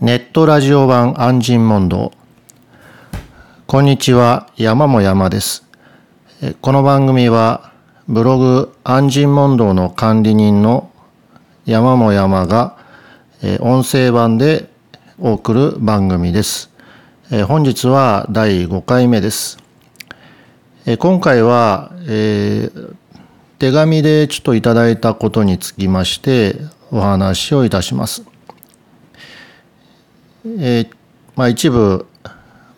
ネットラジオ版安心問答。こんにちは、山も山です。この番組は、ブログ安心問答の管理人の山も山が、音声版でお送る番組です。本日は第5回目です。今回は、えー、手紙でちょっといただいたことにつきましてお話をいたします。えー、まあ、一部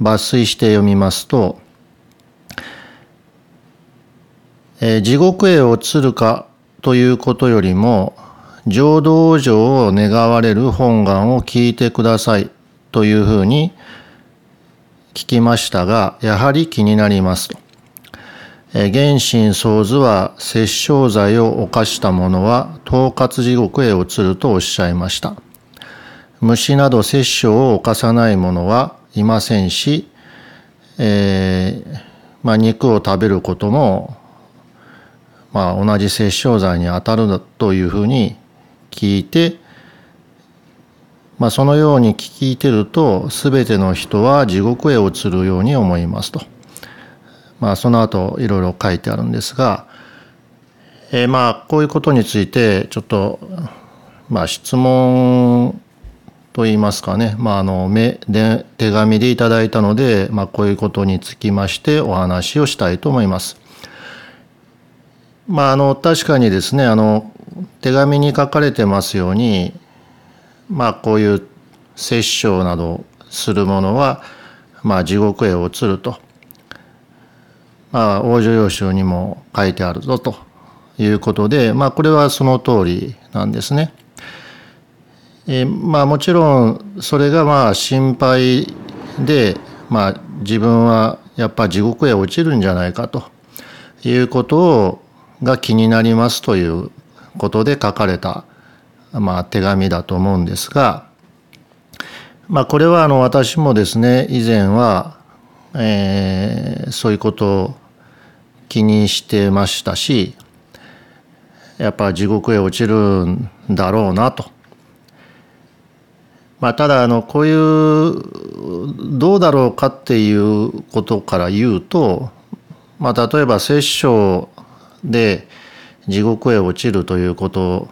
抜粋して読みますと、えー、地獄へ落ちるかということよりも浄土往生を願われる本願を聞いてくださいというふうに聞きましたが、やはり気になりますと。原神創図は殺生罪を犯した者は統括地獄へ移るとおっしゃいました。虫など殺生を犯さない者はいませんし、えー、まあ、肉を食べることも、まあ、同じ殺生罪に当たるというふうに聞いて、まあ、そのように聞いてると全ての人は地獄へ移るように思いますと。まあ、その後いろいろ書いてあるんですが、えー、まあこういうことについてちょっと、まあ、質問と言いますかね、まあ、あの目で手紙でいただいたので、まあ、こういうことにつきましてお話をしたいと思います。まあ、あの確かにですねあの手紙に書かれてますように、まあ、こういう殺生などするものは、まあ、地獄へ移ると、まあ、往生要集にも書いてあるぞということで、まあ、これはその通りなんですね。えー、まあもちろんそれがまあ心配で、まあ、自分はやっぱ地獄へ落ちるんじゃないかということをが気になりますということで書かれた、まあ、手紙だと思うんですが、まあ、これはあの私もですね以前は、えー、そういうことを気にしてましたしやっぱ地獄へ落ちるんだろうなと。まあ、ただあのこういうどうだろうかっていうことから言うと、まあ、例えば殺生で地獄へ落ちるということ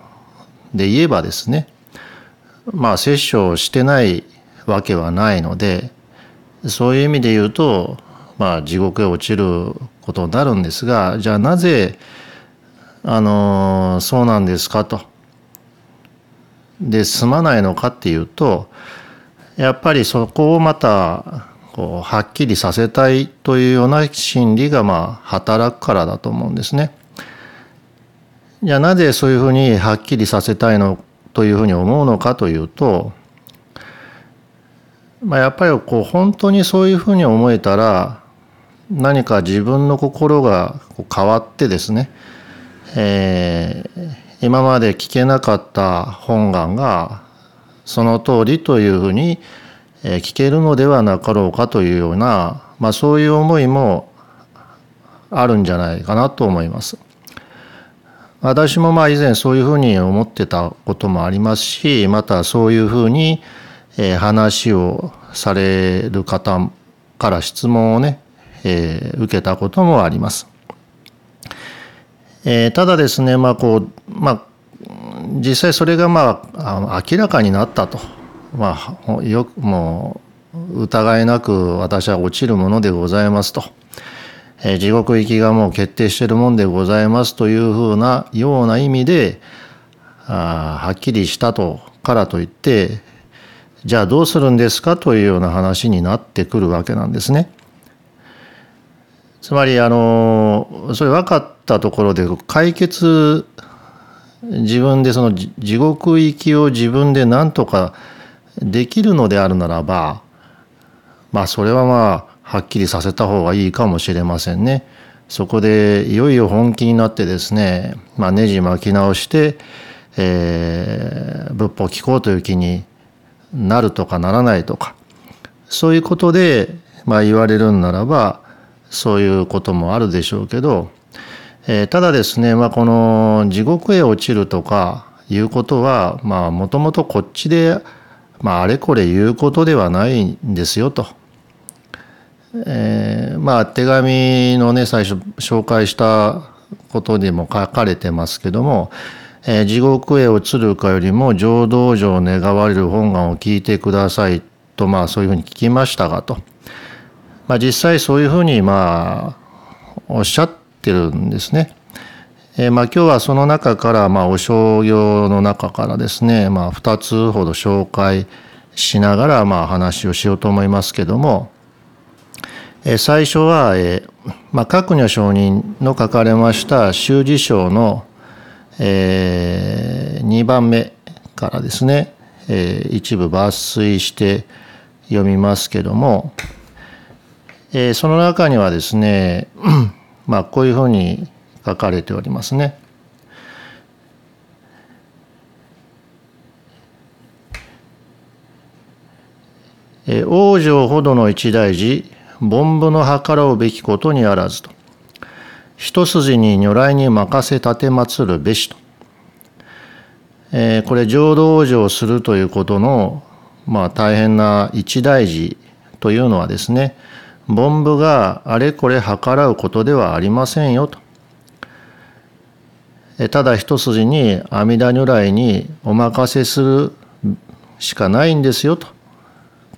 で言えばですねまあ殺生してないわけはないのでそういう意味で言うとまあ地獄へ落ちることになるんですがじゃあなぜあのそうなんですかと。で済まないのかっていうとやっぱりそこをまたこうはっきりさせたいというような心理がまあ働くからだと思うんですね。じゃあなぜそういうふうにはっきりさせたいのというふうに思うのかというと、まあ、やっぱりこう本当にそういうふうに思えたら何か自分の心が変わってですね、えー今まで聞けなかった本願がその通りというふうに聞けるのではなかろうかというような、まあ、そういう思いもあるんじゃないかなと思います。私もまあ以前そういうふうに思ってたこともありますしまたそういうふうに話をされる方から質問をね、えー、受けたこともあります。えー、ただですね、まあこうまあ、実際それが、まあ、あの明らかになったと、まあ、よくもう疑いなく私は落ちるものでございますと、えー、地獄行きがもう決定してるもんでございますというふうなような意味であはっきりしたとからといってじゃあどうするんですかというような話になってくるわけなんですね。つまりあのそれ分かったところで解決自分でその地獄行きを自分で何とかできるのであるならばまあそれはまあはっきりさせた方がいいかもしれませんね。そこでいよいよ本気になってですね、まあ、ネジ巻き直して、えー、仏法聞こうという気になるとかならないとかそういうことで、まあ、言われるんならばそういうこともあるでしょうけど、えー、ただですね、まあ、この地獄へ落ちるとかいうことはもともとこっちでまあ、あれこれ言うことではないんですよと。えー、まあ手紙のね最初紹介したことにも書かれてますけども、えー、地獄へ移るかよりも浄土上願われる本願を聞いてくださいとまあそういうふうに聞きましたがと、まあ、実際そういうふうにまあおっしゃってるんですね。えー、まあ今日はその中からまあお商業の中からですねまあ2つほど紹介しながらまあ話をしようと思いますけども、えー、最初は、えーまあ、各女承人の書かれました修辞書の、えー、2番目からですね、えー、一部抜粋して読みますけども、えー、その中にはですね、まあ、こういうふうに書かれておりますね。王女ほどの一大事凡夫の計らうべきことにあらずと一筋に如来に任せ立て祀るべしと、えー、これ浄土往生するということの、まあ、大変な一大事というのはですね凡夫があれこれ計らうことではありませんよと。ただ一筋に阿弥陀如来にお任せするしかないんですよと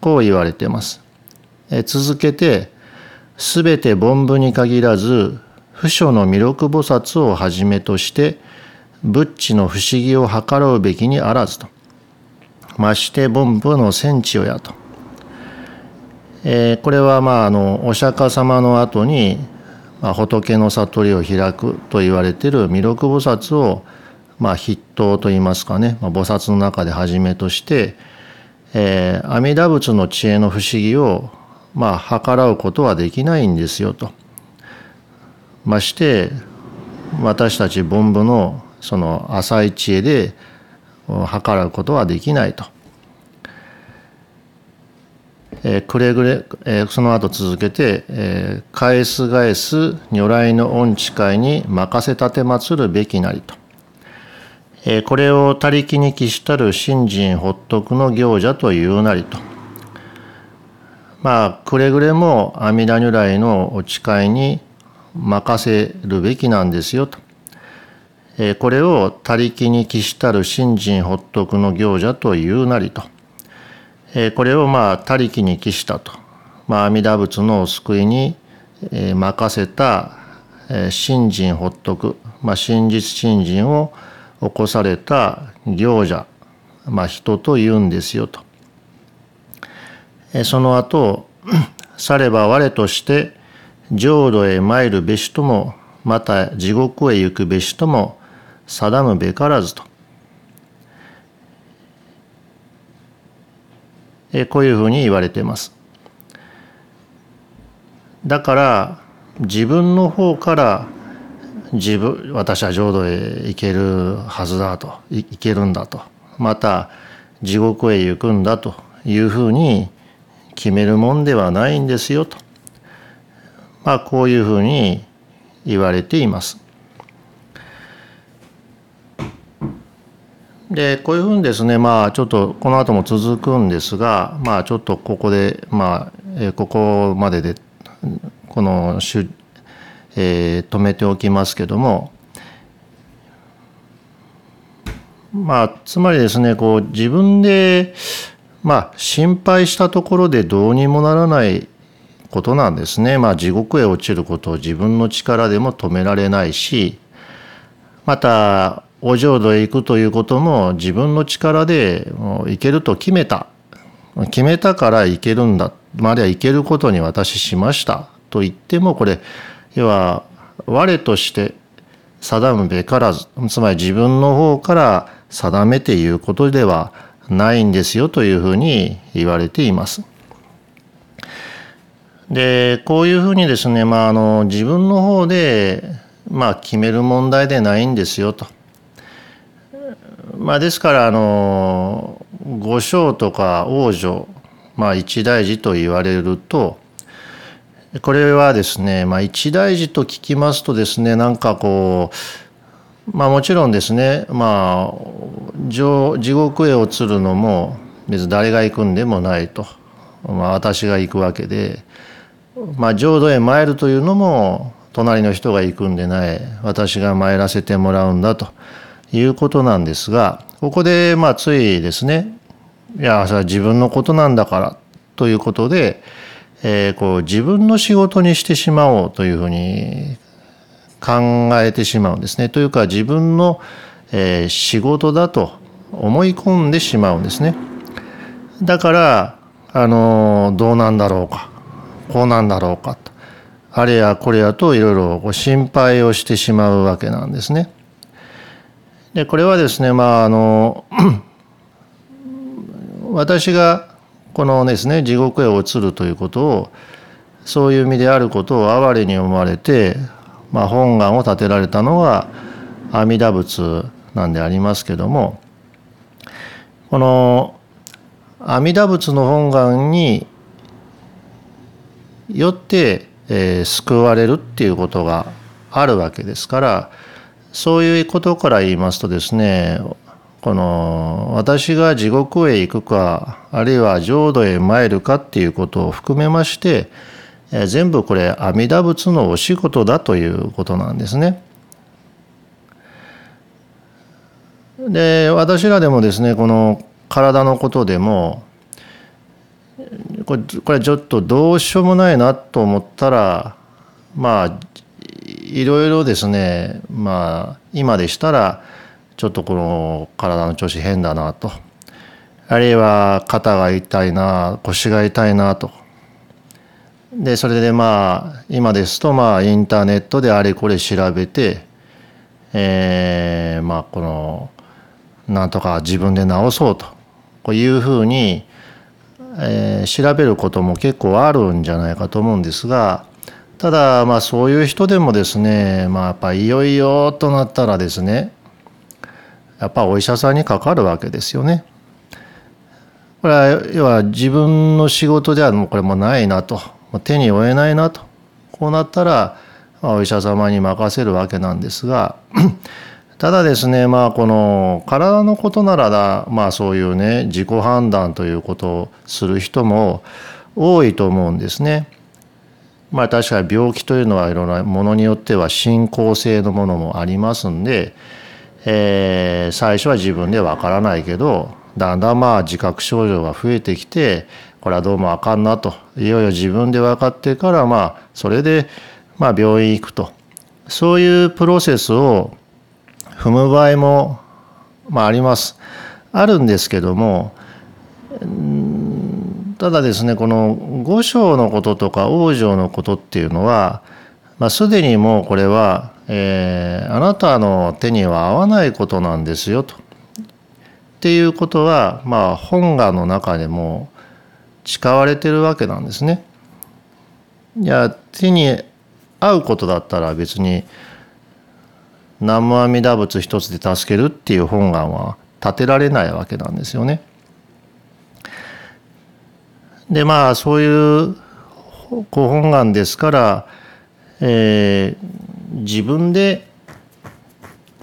こう言われてます。続けて全て凡夫に限らず不書の弥勒菩薩をはじめとして仏地の不思議を図ろうべきにあらずとまして凡夫の戦地をやと、えー、これはまああのお釈迦様の後に、まあ、仏の悟りを開くと言われている弥勒菩薩をまあ筆頭といいますかね、まあ、菩薩の中ではじめとして、えー、阿弥陀仏の知恵の不思議をまあ計らうことはできないんですよと。まして私たち凡夫のその浅い知恵で計らうことはできないと。え、くれぐれ、え、その後続けて、え、返す返す如来の恩誓いに任せ立て祀るべきなりと。え、これを他力に帰したる信心発徳の行者というなりと。まあくれぐれも阿弥陀如来のお誓いに任せるべきなんですよと。えこれを他力に帰したる信心発徳の行者というなりと。これをまあ他力に帰したと。まあ、阿弥陀仏のお救いに任せた信心発徳、まあ、真実信心を起こされた行者、まあ、人と言うんですよと。その後 されば我として浄土へ参るべしともまた地獄へ行くべしとも定むべからずとえこういうふうに言われてます。だから自分の方から自分私は浄土へ行けるはずだと行けるんだとまた地獄へ行くんだというふうに決めるもんではないんですよと、まあ、こういうふうに言われています。でこういうふうにですねまあちょっとこの後も続くんですがまあちょっとここでまあえここまででこのしゅ、えー、止めておきますけどもまあつまりですねこう自分でまあ心配したところでどうにもならないことなんですね。まあ地獄へ落ちることを自分の力でも止められないし、またお浄土へ行くということも自分の力でもう行けると決めた。決めたから行けるんだ。までは行けることに私しましたと言ってもこれ要は我として定むべからずつまり自分の方から定めていうことではないんですよというふうに言われています。でこういうふうにですね、まあ、あの自分の方で、まあ、決める問題でないんですよと。まあ、ですからあの五章とか王女、まあ、一大事と言われるとこれはですね、まあ、一大事と聞きますとですねなんかこうまあもちろんですねまあ地獄へ落ちるのも別に誰が行くんでもないと、まあ、私が行くわけで、まあ、浄土へ参るというのも隣の人が行くんでない私が参らせてもらうんだと。いうことなんですがここでまあついですねいやそれは自分のことなんだからということで、えー、こう自分の仕事にしてしまおうというふうに考えてしまうんですね。というか自分の、えー、仕事だと思い込んでしまうんですね。だからあのどうなんだろうかこうなんだろうかとあれやこれやといろいろ心配をしてしまうわけなんですね。でこれはですねまああの 私がこのですね地獄へ落ちるということをそういう意味であることを哀れに思われて、まあ、本願を立てられたのは阿弥陀仏なんでありますけどもこの阿弥陀仏の本願によって、えー、救われるっていうことがあるわけですからそういうことから言いますとですねこの私が地獄へ行くかあるいは浄土へ参るかっていうことを含めまして全部これ阿弥陀仏のお仕事だということなんですね。で私らでもですねこの体のことでもこれこれちょっとどうしようもないなと思ったらまあいろいろですねまあ今でしたらちょっとこの体の調子変だなと。あるいは肩が痛いな腰が痛いなと。でそれでまあ今ですとまあインターネットであれこれ調べてえー、まあこのなんとか自分で治そうと。こういうふうに、えー、調べることも結構あるんじゃないかと思うんですがただまあそういう人でもですねまあやっぱいよいよとなったらですねやっぱお医者さんにかかるわけですよね。これは要は自分の仕事ではもうこれもないなと手に負えないなとこうなったらお医者様に任せるわけなんですが ただですねまあこの体のことならだまあそういうね自己判断ということをする人も多いと思うんですね。まあ確かに病気というのはいろんなものによっては進行性のものもありますんでえー、最初は自分でわからないけどだんだんまあ自覚症状が増えてきてこれはどうもあかんなといよいよ自分で分かってからまあそれでまあ病院行くとそういうプロセスを踏む場合もまああります。あるんですけどもただですねこの五章のこととか往生のことっていうのは、まあ、すでにもうこれはえー、あなたの手には合わないことなんですよと。っていうことは、まあ、本願の中でも誓われてるわけなんですね。いや手に合うことだったら別に南無阿弥陀仏一つで助けるっていう本願は立てられないわけなんですよね。でまあそういうご本願ですから、えー、自分で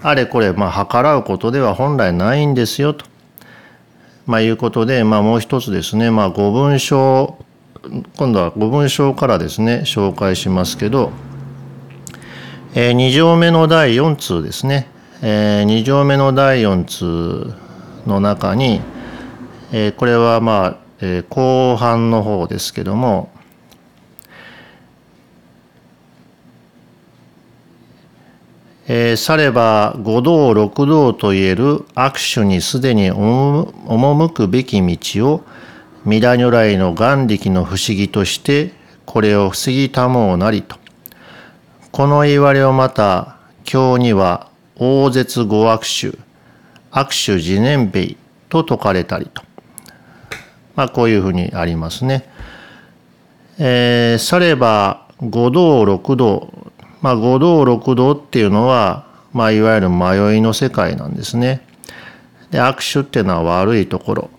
あれこれまあ計らうことでは本来ないんですよと、まあ、いうことで、まあ、もう一つですね、まあ、五文章今度は五文章からですね紹介しますけど、えー、2条目の第4通ですね、えー、2条目の第4通の中に、えー、これはまあ、えー、後半の方ですけどもえー、されば五道六道といえる握手にすでに赴くべき道を弥陀如来の眼力の不思議としてこれを防ぎたもうなりと。この言われをまた経には大絶五握手握手自念兵と説かれたりと。まあこういうふうにありますね。えー、されば五道六道まあ、五道六道っていうのは、まあ、いわゆる迷いの世界なんですね。で握手っていうのは悪いところ、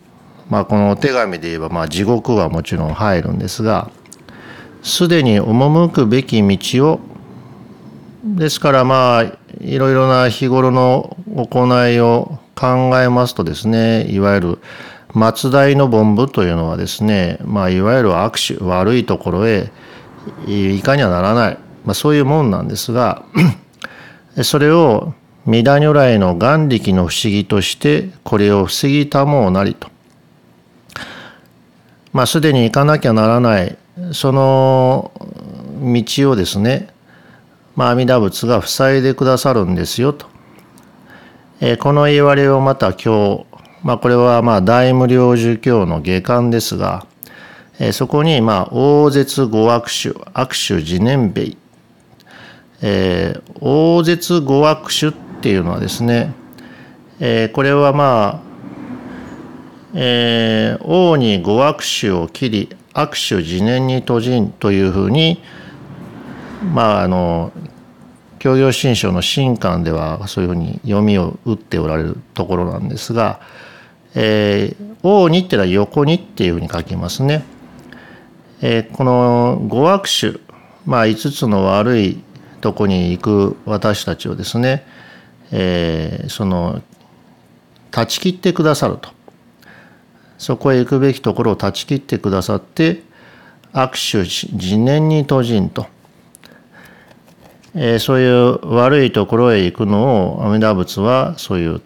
まあ、このお手紙で言えば、まあ、地獄はもちろん入るんですがすでに赴くべき道をですからまあいろいろな日頃の行いを考えますとですねいわゆる松代の凡夫というのはですね、まあ、いわゆる悪手悪いところへいかにはならない、まあ、そういうもんなんですが それを弥陀如来の眼力の不思議としてこれを防ぎたもうなりと。まあ、すでに行かなきゃならないその道をですね、まあ、阿弥陀仏が塞いでくださるんですよと。え、この言われをまた今日、まあ、これはまあ大無量寿経の下巻ですが、えー、そこにまあ大絶五悪種悪種自念米、えー、大絶五悪種っていうのはですね、えー、これはまあ、えー、王に五悪種を切り悪種自念に閉じんというふうにまああの教養新書の新刊ではそういうふうに読みを打っておられるところなんですが「えー、王に」ってのは横にっていうふうに書きますね。えー、この五悪種、まあ、5つの悪いとこに行く私たちをですね、えー、その断ち切ってくださるとそこへ行くべきところを断ち切ってくださって握手自念に閉じんと。えー、そういう悪いところへ行くのを阿弥陀仏はそういう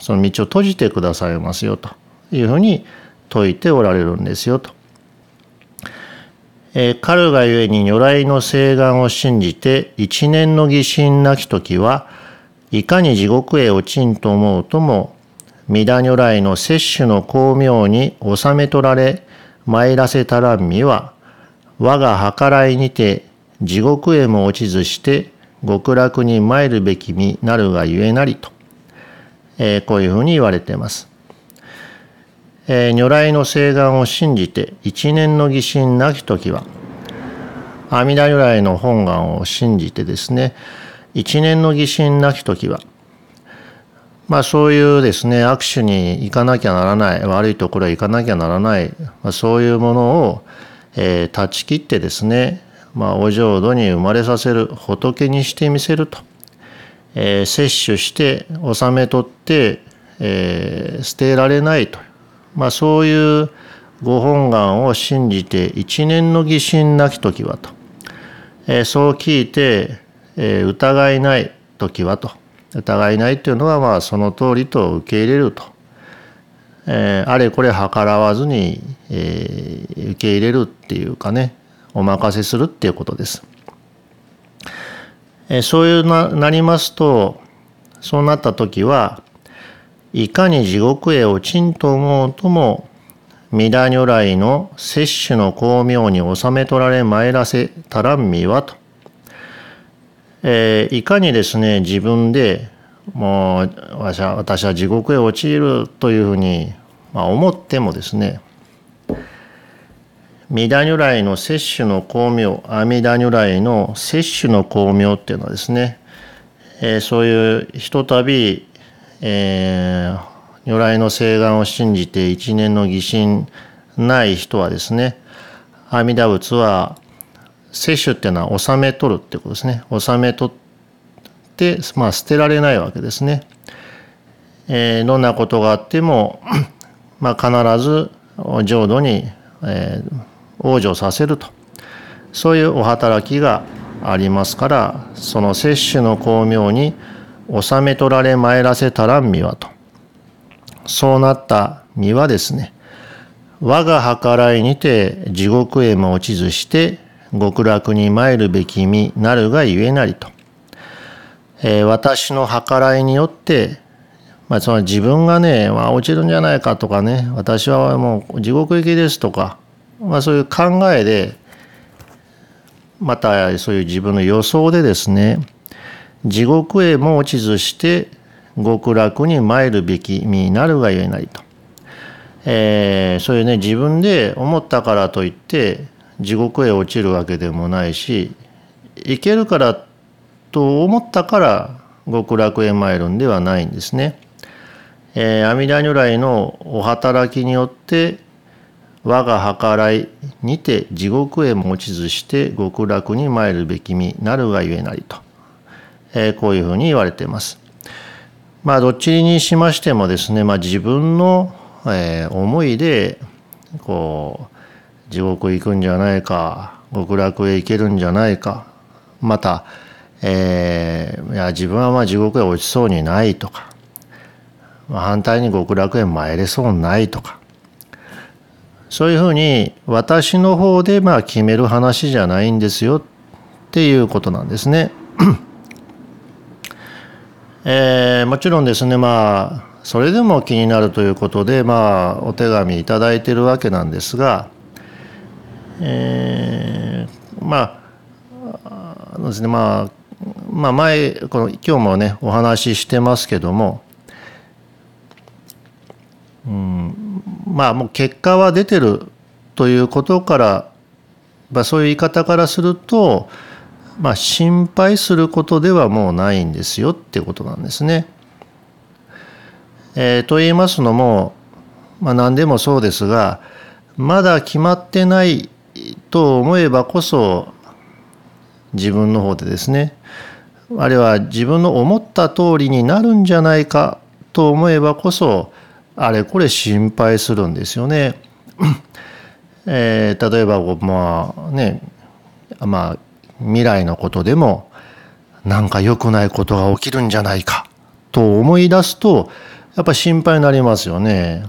その道を閉じてくださいますよというふうに説いておられるんですよと。えー、彼がゆえに如来の誓願を信じて一年の疑心なき時はいかに地獄へ落ちんと思うとも弥陀如来の摂取の巧妙に収め取られ参らせたらんみは我が計らいにて地獄へも落ちずして極楽に参るべき身なるがゆえなりと、えー、こういうふうに言われています。えー、如来の誓願を信じて一年の疑心なき時は阿弥陀如来の本願を信じてですね一年の疑心なき時はまあそういうですね握手に行かなきゃならない悪いところへ行かなきゃならない、まあ、そういうものを、えー、断ち切ってですねまあ、お浄土に生まれさせる仏にしてみせると、えー、摂取して納め取って、えー、捨てられないと、まあ、そういうご本願を信じて一年の疑心なき時はと、えー、そう聞いて、えー、疑いない時はと。疑いないというのはまあその通りと受け入れると、えー、あれこれ計らわずに、えー、受け入れるっていうかねお任せするっていうことです。えそういうななりますとそうなった時はいかに地獄へ落ちんと思うとも弥陀如来の摂取の巧妙に収め取られ参らせたらんみはと、えー、いかにですね自分でもう私は地獄へ陥るというふうに、まあ、思ってもですね弥陀如来の摂取の巧妙阿弥陀如来の摂取の巧妙っていうのはですね、えー、そういうひとたび、えー、如来の誓願を信じて一年の疑心ない人はですね阿弥陀仏は摂取っていうのは納め取るってことですね納め取って、まあ、捨てられないわけですね。えー、どんなことがあっても、まあ、必ず浄土に、えー、往生させると。そういうお働きがありますからその摂取の巧妙に収め取られ参らせたらん身はと。そうなった身はですね我が計らいにて地獄へも落ちずして極楽に参るべき身なるがゆえなりと、えー、私の計らいによってまあ、その自分がね、まあ、落ちるんじゃないかとかね私はもう地獄行きですとかまあ、そういう考えでまたそういう自分の予想でですね地獄へも落ちずして極楽に参るべき身になるがゆえなりと、えー、そういうね自分で思ったからといって地獄へ落ちるわけでもないし行けるからと思ったから極楽へ参るんではないんですね。えー、阿弥陀如来のお働きによって我が計らいにて地獄へ持ちずして極楽に参るべき身なるがゆえなりと、えー、こういうふうに言われています。まあどっちにしましてもですね、まあ、自分のえー、思いでこう地獄行くんじゃないか極楽へ行けるんじゃないかまた、えー、いや自分はまあ地獄へ落ちそうにないとか、まあ、反対に極楽へ参れそうにないとかそういうふうに私の方でまあ決める話じゃないんですよっていうことなんですね。えー、もちろんですねまあそれでも気になるということでまあお手紙頂いてるわけなんですが、えー、まあですねまあまあ前この今日もねお話ししてますけども、うん、まあもう結果は出てるということから、まあ、そういう言い方からするとまあ、心配することではもうないんですよってことなんですね。えー、と言いますのも、まあ、何でもそうですがまだ決まってないと思えばこそ自分の方でですねあるいは自分の思った通りになるんじゃないかと思えばこそあれこれ心配するんですよね。えー、例えばまあねまあ未来のことでもなんか良くないことが起きるんじゃないかと思い出すとやっぱ心配になりますよね。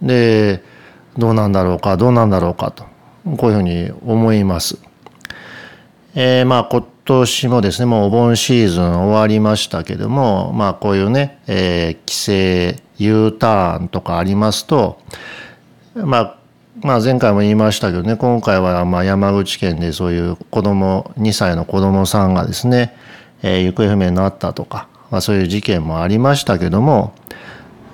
でどうなんだろうかどうなんだろうかとこういうふうに思います。えー、まあ今年もですねもうお盆シーズン終わりましたけどもまあこういうね、えー、帰省 U ターンとかありますとまあまあ、前回も言いましたけどね今回はま山口県でそういう子供2歳の子供さんがですね、えー、行方不明になったとか、まあ、そういう事件もありましたけども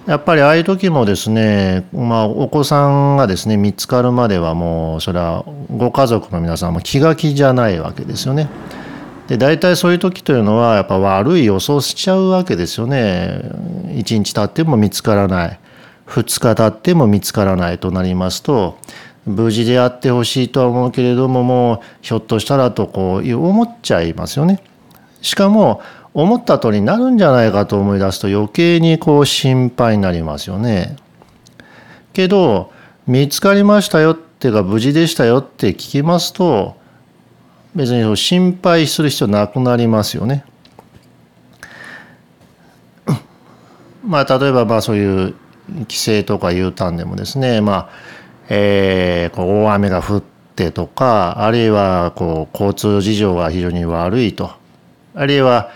やっぱりああいう時もですね、まあ、お子さんがですね見つかるまではもうそれはご家族の皆さんも気が気じゃないわけですよね。で大体そういう時というのはやっぱ悪い予想しちゃうわけですよね。一日経っても見つからない。2日経っても見つからないとなりますと無事であってほしいとは思うけれどももうひょっとしたらとこう思っちゃいますよね。しかも思った通りになるんじゃないかと思い出すと余計にこう心配になりますよね。けど見つかりましたよっていうか無事でしたよって聞きますと別に心配する必要なくなりますよね。まあ例えばまあそういう規制とか U ターンでもですね、まあえー、こう大雨が降ってとかあるいはこう交通事情が非常に悪いとあるいは、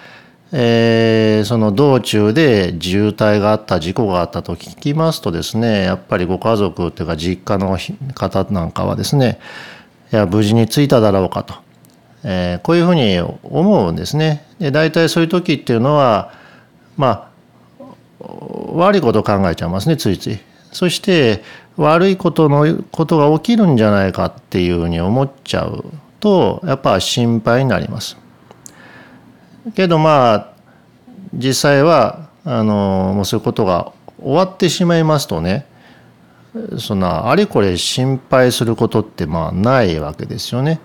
えー、その道中で渋滞があった事故があったと聞きますとですねやっぱりご家族っていうか実家の方なんかはですねいや無事に着いただろうかと、えー、こういうふうに思うんですね。で大体そういう時っていうのはまあ悪いことを考えちゃいますねついつい。そして悪いことのことが起きるんじゃないかっていうふうに思っちゃうとやっぱ心配になります。けどまあ実際はあのもうそういうことが終わってしまいますとねそんなあれこれ心配することってまあないわけですよね。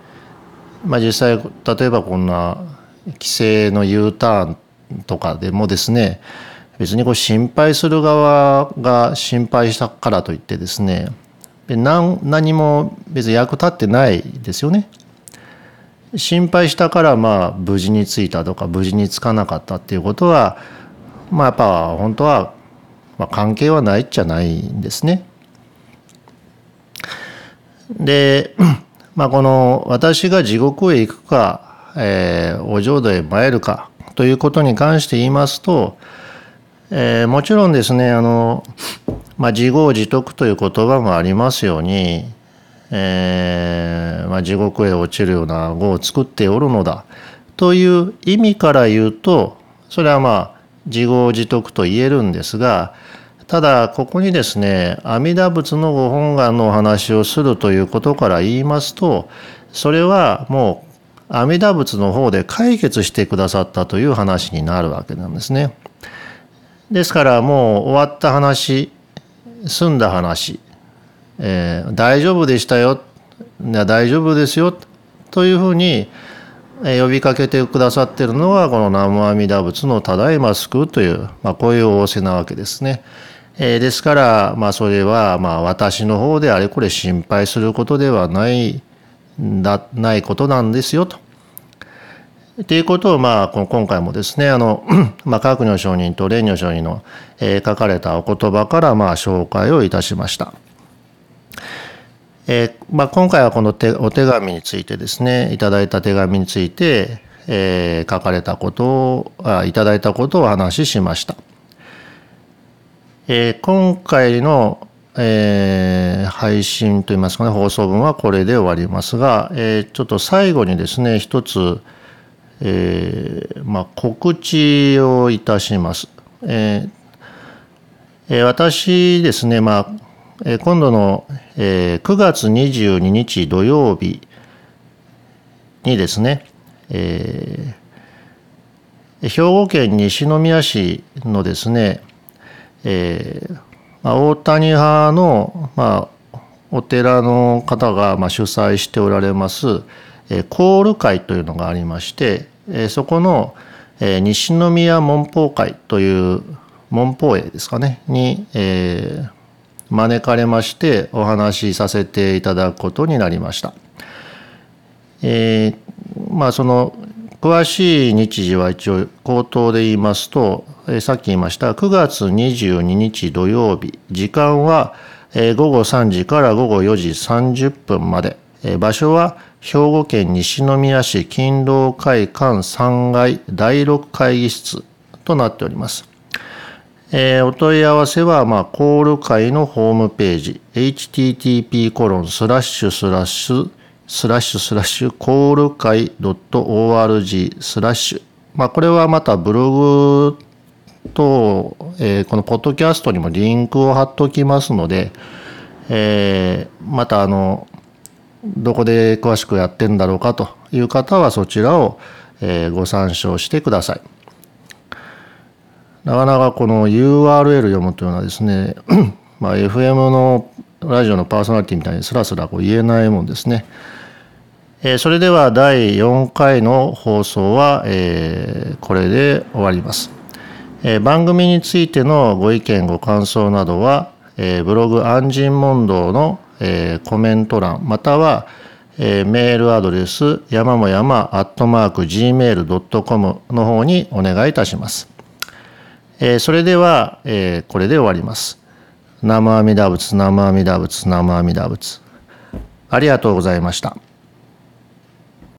まあ、実際例えばこんな規制の U ターンとかでもですね別にこう心配する側が心配したからといってですね何何も別に役立ってないですよね。心配したからまあ無事に着いたとか無事に着かなかったっていうことはまあやっぱ本当はまあ関係はないっちゃないんですね。で、まあ、この私が地獄へ行くか、えー、お浄土へ参るかということに関して言いますとえー、もちろんですねあの、まあ、自業自得という言葉もありますように、えーまあ、地獄へ落ちるような語を作っておるのだという意味から言うとそれはまあ自業自得と言えるんですがただここにですね阿弥陀仏のご本願のお話をするということから言いますとそれはもう阿弥陀仏の方で解決してくださったという話になるわけなんですね。ですからもう終わった話済んだ話、えー、大丈夫でしたよ大丈夫ですよというふうに呼びかけてくださってるのはこの南無阿弥陀仏のただいま救うという、まあ、こういう仰せなわけですね。えー、ですから、まあ、それは、まあ、私の方であれこれ心配することではないだないことなんですよと。ということを、まあ、この今回もですねあの、まあ、核の承認と蓮如承認の、えー、書かれたお言葉から、まあ、紹介をいたしました。えーまあ、今回はこの手お手紙についてですねいただいた手紙について、えー、書かれたことをあいただいたことをお話ししました。えー、今回の、えー、配信といいますかね放送分はこれで終わりますが、えー、ちょっと最後にですね一つ、えーまあ、告知をいたします。えー、私ですね、まあ今度の、え9月22日土曜日にですね、えー、兵庫県西宮市のですね、えーまあ、大谷派の、まあ、お寺の方が、まあ、主催しておられます、えー、コール会というのがありまして、えー、そこの、えー、西宮門法会という門法営ですかねに、えー、招かれましてお話しさせていただくことになりました。えー、まあその詳しい日時は一応口頭で言いますと、さっき言いました9月22日土曜日時間は、午後3時から午後4時30分まで、場所は兵庫県西宮市勤労会館3階第6会議室となっております。お問い合わせは、まあ、コール会のホームページ、http コロンスラッシュスラッシュスラッシュスラッシュコール会 .org スラッシュ。まあ、これはまたブログと、えー、このポッドキャストにもリンクを貼っておきますので、えー、またあの、どこで詳しくやってんだろうかという方はそちらを、えー、ご参照してください。なかなかこの URL 読むというのはですね、まあ、FM のラジオのパーソナリティみたいにスラスラこう言えないもんですね。えー、それでは第4回の放送は、えー、これで終わります、え、番組についてのご意見ご感想などは、え、ブログ安心問答の、え、コメント欄または、え、メールアドレス山も山アットマーク gmail.com の方にお願いいたしますえ、それでは、え、これで終わります。南無阿弥陀仏、南無阿弥陀仏、南無阿弥陀仏。ありがとうございました。